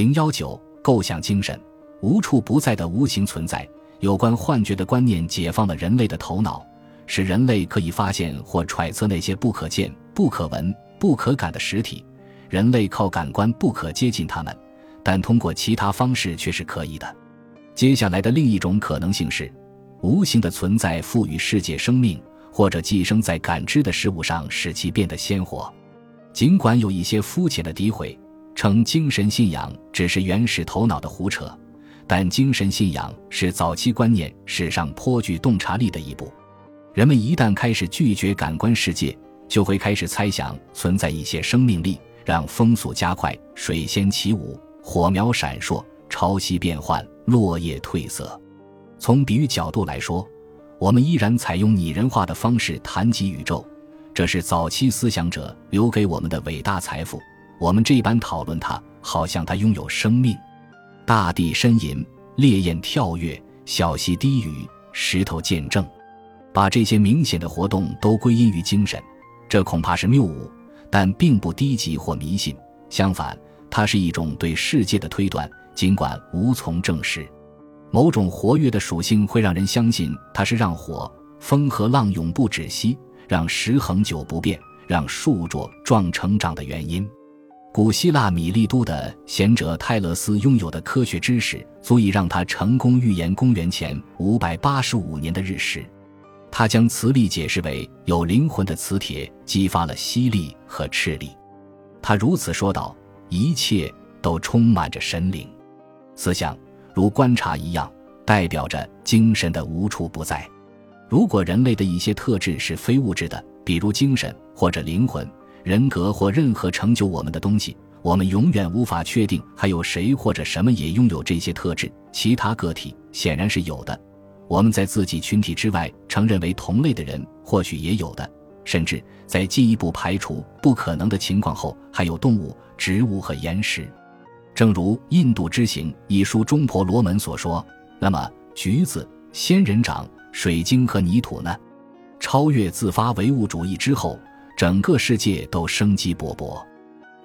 零幺九，构想精神，无处不在的无形存在。有关幻觉的观念解放了人类的头脑，使人类可以发现或揣测那些不可见、不可闻、不可感的实体。人类靠感官不可接近它们，但通过其他方式却是可以的。接下来的另一种可能性是，无形的存在赋予世界生命，或者寄生在感知的事物上，使其变得鲜活。尽管有一些肤浅的诋毁，称精神信仰只是原始头脑的胡扯。但精神信仰是早期观念史上颇具洞察力的一步。人们一旦开始拒绝感官世界，就会开始猜想存在一些生命力，让风速加快，水仙起舞，火苗闪烁，潮汐变幻，落叶褪色。从比喻角度来说，我们依然采用拟人化的方式谈及宇宙，这是早期思想者留给我们的伟大财富。我们这般讨论它，好像它拥有生命。大地呻吟，烈焰跳跃，小溪低语，石头见证，把这些明显的活动都归因于精神，这恐怕是谬误，但并不低级或迷信。相反，它是一种对世界的推断，尽管无从证实。某种活跃的属性会让人相信它是让火、风和浪永不止息，让石恒久不变，让树茁壮成长的原因。古希腊米利都的贤者泰勒斯拥有的科学知识，足以让他成功预言公元前五百八十五年的日食。他将磁力解释为有灵魂的磁铁激发了吸力和斥力。他如此说道：“一切都充满着神灵。思想如观察一样，代表着精神的无处不在。如果人类的一些特质是非物质的，比如精神或者灵魂。”人格或任何成就我们的东西，我们永远无法确定还有谁或者什么也拥有这些特质。其他个体显然是有的，我们在自己群体之外承认为同类的人或许也有的，甚至在进一步排除不可能的情况后，还有动物、植物和岩石。正如《印度之行》一书中婆罗门所说：“那么，橘子、仙人掌、水晶和泥土呢？超越自发唯物主义之后。”整个世界都生机勃勃，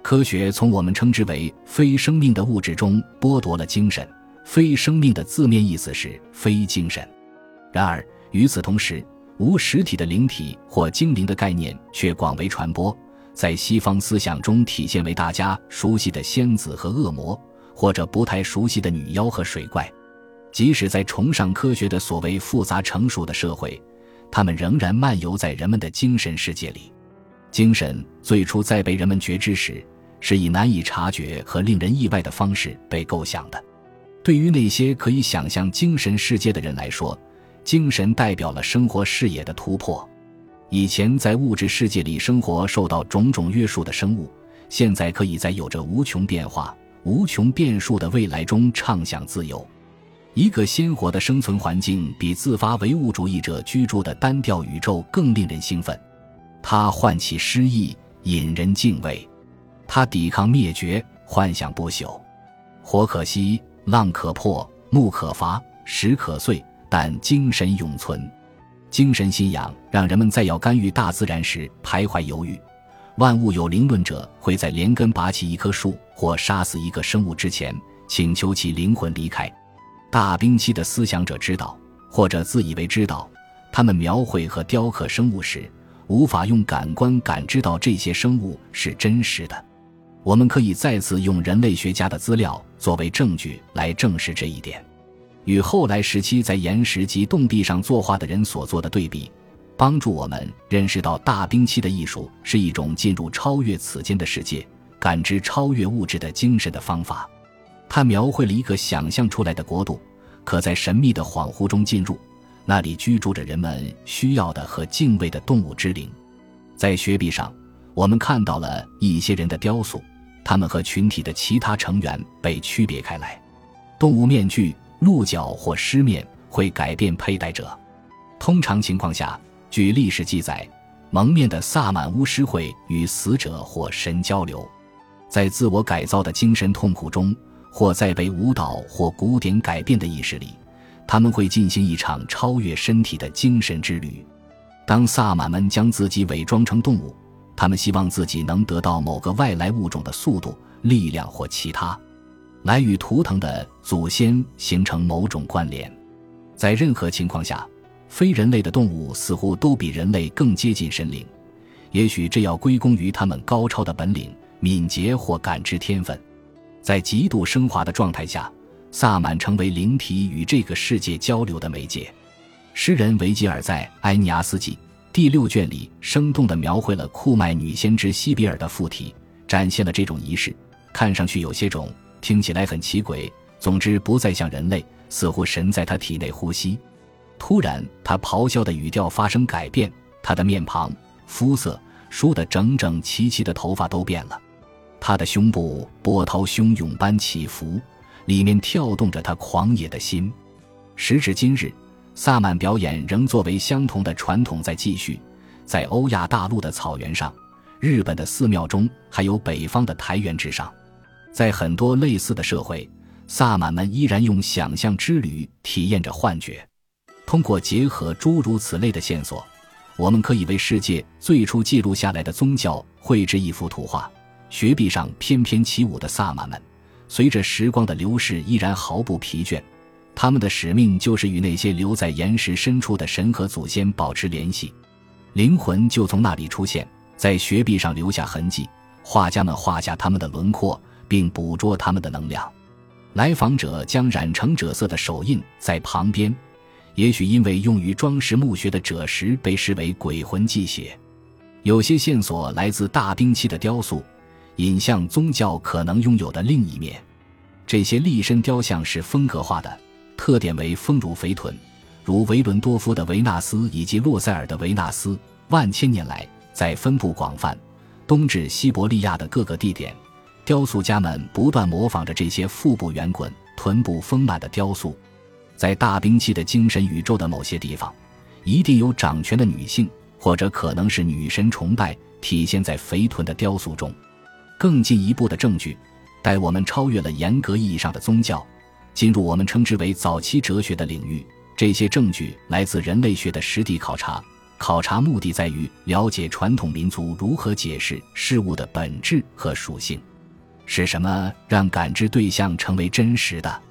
科学从我们称之为非生命的物质中剥夺了精神。非生命的字面意思是非精神。然而与此同时，无实体的灵体或精灵的概念却广为传播，在西方思想中体现为大家熟悉的仙子和恶魔，或者不太熟悉的女妖和水怪。即使在崇尚科学的所谓复杂成熟的社会，他们仍然漫游在人们的精神世界里。精神最初在被人们觉知时，是以难以察觉和令人意外的方式被构想的。对于那些可以想象精神世界的人来说，精神代表了生活视野的突破。以前在物质世界里生活受到种种约束的生物，现在可以在有着无穷变化、无穷变数的未来中畅想自由。一个鲜活的生存环境，比自发唯物主义者居住的单调宇宙更令人兴奋。它唤起诗意，引人敬畏；它抵抗灭绝，幻想不朽。火可熄，浪可破，木可伐，石可碎，但精神永存。精神信仰让人们在要干预大自然时徘徊犹豫。万物有灵论者会在连根拔起一棵树或杀死一个生物之前，请求其灵魂离开。大冰期的思想者知道，或者自以为知道，他们描绘和雕刻生物时。无法用感官感知到这些生物是真实的，我们可以再次用人类学家的资料作为证据来证实这一点。与后来时期在岩石及洞壁上作画的人所做的对比，帮助我们认识到大冰期的艺术是一种进入超越此间的世界、感知超越物质的精神的方法。它描绘了一个想象出来的国度，可在神秘的恍惚中进入。那里居住着人们需要的和敬畏的动物之灵，在雪壁上，我们看到了一些人的雕塑，他们和群体的其他成员被区别开来。动物面具、鹿角或狮面会改变佩戴者。通常情况下，据历史记载，蒙面的萨满巫师会与死者或神交流，在自我改造的精神痛苦中，或在被舞蹈或古典改变的意识里。他们会进行一场超越身体的精神之旅。当萨满们将自己伪装成动物，他们希望自己能得到某个外来物种的速度、力量或其他。来与图腾的祖先形成某种关联。在任何情况下，非人类的动物似乎都比人类更接近神灵。也许这要归功于他们高超的本领、敏捷或感知天分。在极度升华的状态下，萨满成为灵体与这个世界交流的媒介。诗人维吉尔在《埃尼阿斯纪》第六卷里生动地描绘了库麦女先知西比尔的附体，展现了这种仪式。看上去有些种，听起来很奇诡。总之，不再像人类，似乎神在他体内呼吸。突然，他咆哮的语调发生改变，他的面庞、肤色、梳得整整齐齐的头发都变了。他的胸部波涛汹涌般起伏，里面跳动着他狂野的心。时至今日，萨满表演仍作为相同的传统在继续。在欧亚大陆的草原上，日本的寺庙中，还有北方的台原之上，在很多类似的社会，萨满们依然用想象之旅体验着幻觉。通过结合诸如此类的线索，我们可以为世界最初记录下来的宗教绘制一幅图画。雪壁上翩翩起舞的萨满们，随着时光的流逝依然毫不疲倦。他们的使命就是与那些留在岩石深处的神和祖先保持联系，灵魂就从那里出现，在雪壁上留下痕迹。画家们画下他们的轮廓，并捕捉他们的能量。来访者将染成赭色的手印在旁边，也许因为用于装饰墓穴的赭石被视为鬼魂祭血。有些线索来自大兵器的雕塑。引向宗教可能拥有的另一面，这些立身雕像是风格化的，特点为丰乳肥臀，如维伦多夫的维纳斯以及洛塞尔的维纳斯。万千年来，在分布广泛，东至西伯利亚的各个地点，雕塑家们不断模仿着这些腹部圆滚、臀部丰满的雕塑。在大兵器的精神宇宙的某些地方，一定有掌权的女性，或者可能是女神崇拜，体现在肥臀的雕塑中。更进一步的证据，带我们超越了严格意义上的宗教，进入我们称之为早期哲学的领域。这些证据来自人类学的实地考察，考察目的在于了解传统民族如何解释事物的本质和属性。是什么让感知对象成为真实的？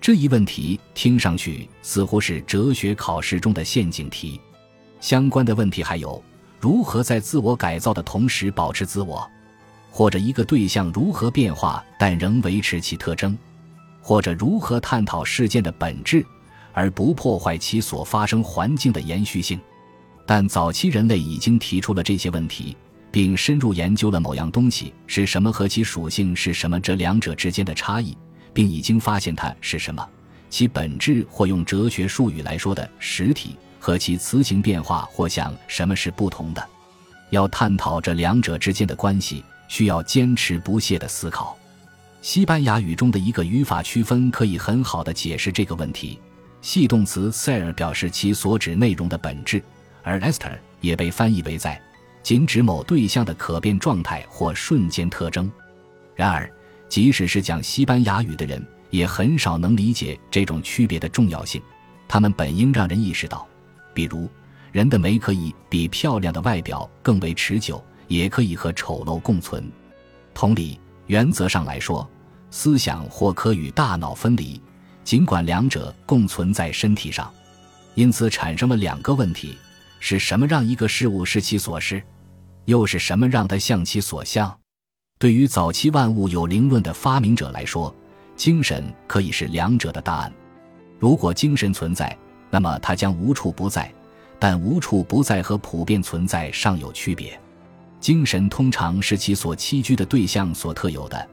这一问题听上去似乎是哲学考试中的陷阱题。相关的问题还有：如何在自我改造的同时保持自我？或者一个对象如何变化但仍维持其特征，或者如何探讨事件的本质而不破坏其所发生环境的延续性。但早期人类已经提出了这些问题，并深入研究了某样东西是什么和其属性是什么这两者之间的差异，并已经发现它是什么，其本质或用哲学术语来说的实体和其词形变化或像什么是不同的。要探讨这两者之间的关系。需要坚持不懈的思考。西班牙语中的一个语法区分可以很好的解释这个问题。系动词 ser 表示其所指内容的本质，而 ester 也被翻译为在，仅指某对象的可变状态或瞬间特征。然而，即使是讲西班牙语的人，也很少能理解这种区别的重要性。他们本应让人意识到，比如，人的美可以比漂亮的外表更为持久。也可以和丑陋共存。同理，原则上来说，思想或可与大脑分离，尽管两者共存在身体上。因此，产生了两个问题：是什么让一个事物是其所是？又是什么让它像其所像？对于早期万物有灵论的发明者来说，精神可以是两者的答案。如果精神存在，那么它将无处不在。但无处不在和普遍存在尚有区别。精神通常是其所栖居的对象所特有的，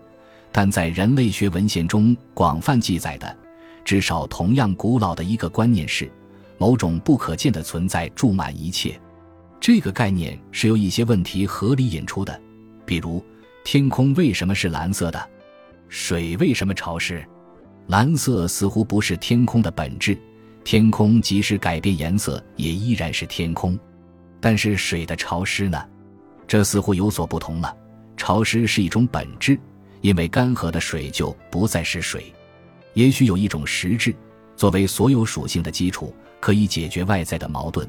但在人类学文献中广泛记载的，至少同样古老的一个观念是，某种不可见的存在注满一切。这个概念是由一些问题合理引出的，比如天空为什么是蓝色的，水为什么潮湿？蓝色似乎不是天空的本质，天空即使改变颜色也依然是天空，但是水的潮湿呢？这似乎有所不同了。潮湿是一种本质，因为干涸的水就不再是水。也许有一种实质，作为所有属性的基础，可以解决外在的矛盾。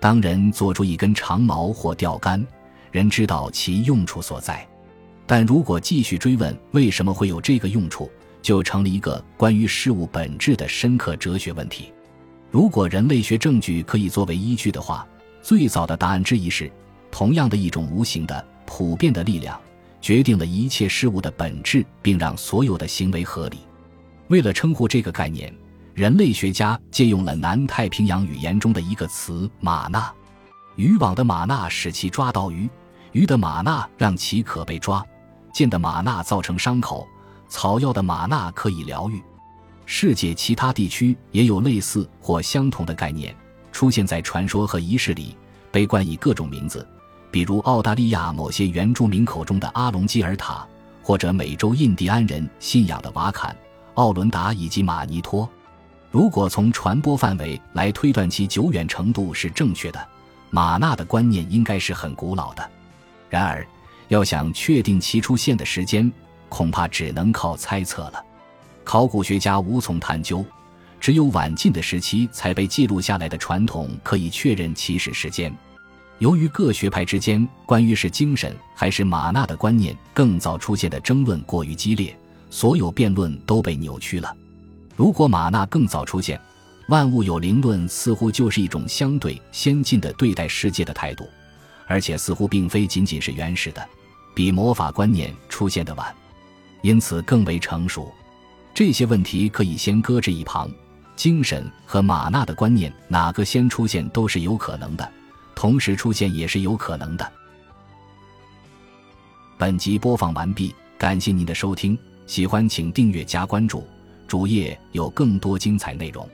当人做出一根长矛或钓竿，人知道其用处所在。但如果继续追问为什么会有这个用处，就成了一个关于事物本质的深刻哲学问题。如果人类学证据可以作为依据的话，最早的答案之一是：同样的一种无形的、普遍的力量，决定了一切事物的本质，并让所有的行为合理。为了称呼这个概念，人类学家借用了南太平洋语言中的一个词“马纳”。渔网的马纳使其抓到鱼，鱼的马纳让其可被抓，剑的马纳造成伤口，草药的马纳可以疗愈。世界其他地区也有类似或相同的概念。出现在传说和仪式里，被冠以各种名字，比如澳大利亚某些原住民口中的阿隆基尔塔，或者美洲印第安人信仰的瓦坎、奥伦达以及马尼托。如果从传播范围来推断其久远程度是正确的，马纳的观念应该是很古老的。然而，要想确定其出现的时间，恐怕只能靠猜测了。考古学家无从探究。只有晚近的时期才被记录下来的传统可以确认起始时间。由于各学派之间关于是精神还是玛纳的观念更早出现的争论过于激烈，所有辩论都被扭曲了。如果玛纳更早出现，万物有灵论似乎就是一种相对先进的对待世界的态度，而且似乎并非仅仅是原始的，比魔法观念出现的晚，因此更为成熟。这些问题可以先搁置一旁。精神和玛纳的观念，哪个先出现都是有可能的，同时出现也是有可能的。本集播放完毕，感谢您的收听，喜欢请订阅加关注，主页有更多精彩内容。